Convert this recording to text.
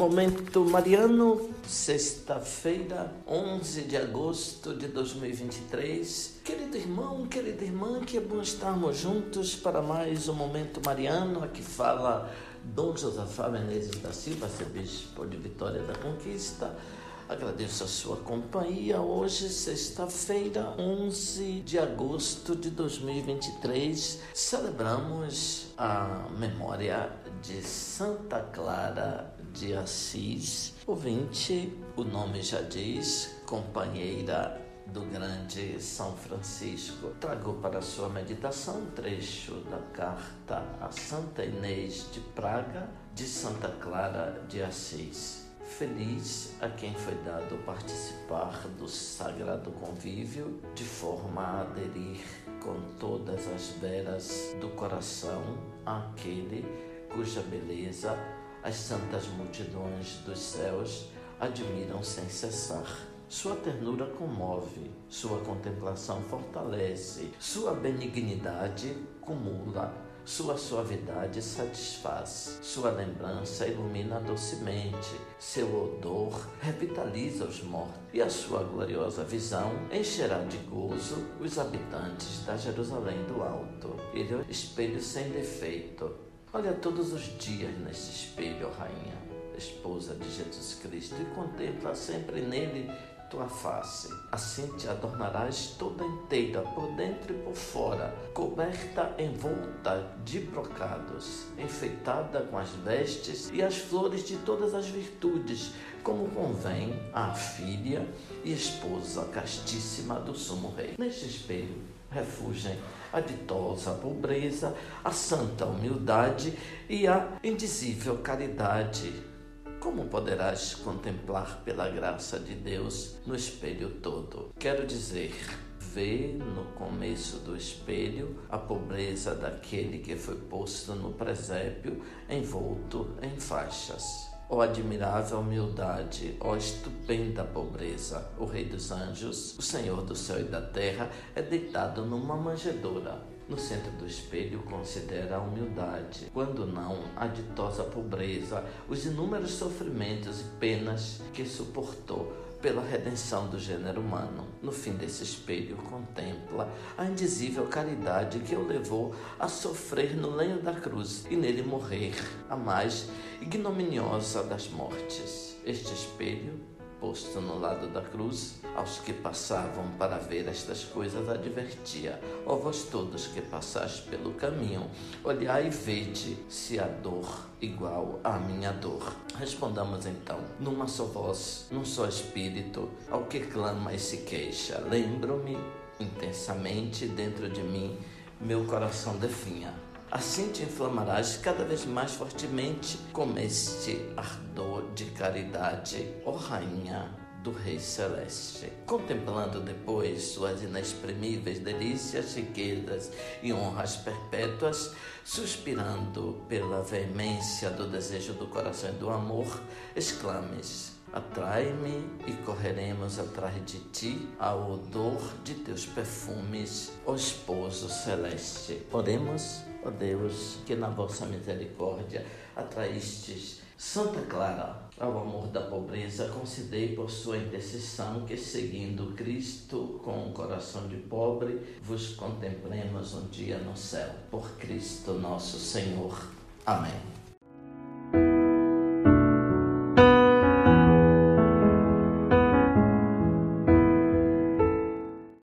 Momento Mariano, sexta-feira, 11 de agosto de 2023. Querido irmão, querida irmã, que é bom estarmos juntos para mais um Momento Mariano. Aqui fala Dom Josafá Menezes da Silva, arcebispo de Vitória da Conquista. Agradeço a sua companhia. Hoje, sexta-feira, 11 de agosto de 2023, celebramos a memória de Santa Clara de Assis. Ouvinte, o nome já diz, companheira do grande São Francisco. Trago para sua meditação um trecho da carta a Santa Inês de Praga, de Santa Clara de Assis. Feliz a quem foi dado participar do sagrado convívio de forma a aderir com todas as veras do coração àquele cuja beleza as santas multidões dos céus admiram sem cessar. Sua ternura comove, sua contemplação fortalece, sua benignidade cumula, sua suavidade satisfaz, sua lembrança ilumina docemente, seu odor revitaliza os mortos, e a sua gloriosa visão encherá de gozo os habitantes da Jerusalém do Alto. Ele é o espelho sem defeito, Olha todos os dias nesse espelho, Rainha, esposa de Jesus Cristo, e contempla sempre nele tua face. Assim te adornarás toda inteira, por dentro e por fora, coberta, envolta de brocados, enfeitada com as vestes e as flores de todas as virtudes, como convém à filha e esposa castíssima do sumo rei. Neste espelho, refugem a ditosa pobreza, a santa humildade e a indizível caridade. Como poderás contemplar pela graça de Deus no espelho todo? Quero dizer, vê no começo do espelho a pobreza daquele que foi posto no presépio envolto em faixas Ó admirável humildade, ó estupenda pobreza, o Rei dos Anjos, o Senhor do céu e da terra, é deitado numa manjedoura. No centro do espelho, considera a humildade, quando não a ditosa pobreza, os inúmeros sofrimentos e penas que suportou pela redenção do gênero humano. No fim desse espelho, contempla a indizível caridade que o levou a sofrer no lenho da cruz e nele morrer, a mais ignominiosa das mortes. Este espelho posto no lado da cruz, aos que passavam para ver estas coisas, advertia: Ó vós todos que passais pelo caminho, olhai e vede se há dor igual à minha dor. Respondamos então, numa só voz, num só espírito, ao que clama e se queixa. Lembro-me intensamente dentro de mim, meu coração definha Assim te inflamarás cada vez mais fortemente com este ardor de caridade, ó Rainha do Rei Celeste. Contemplando depois suas inexprimíveis delícias, riquezas e honras perpétuas, suspirando pela veemência do desejo do coração e do amor, exclames: Atrai-me e correremos atrás de ti ao odor de teus perfumes, ó esposo celeste. Oremos Ó Deus, que na vossa misericórdia atraístes Santa Clara ao amor da pobreza, concedei por sua intercessão que, seguindo Cristo com um coração de pobre, vos contemplemos um dia no céu. Por Cristo nosso Senhor. Amém.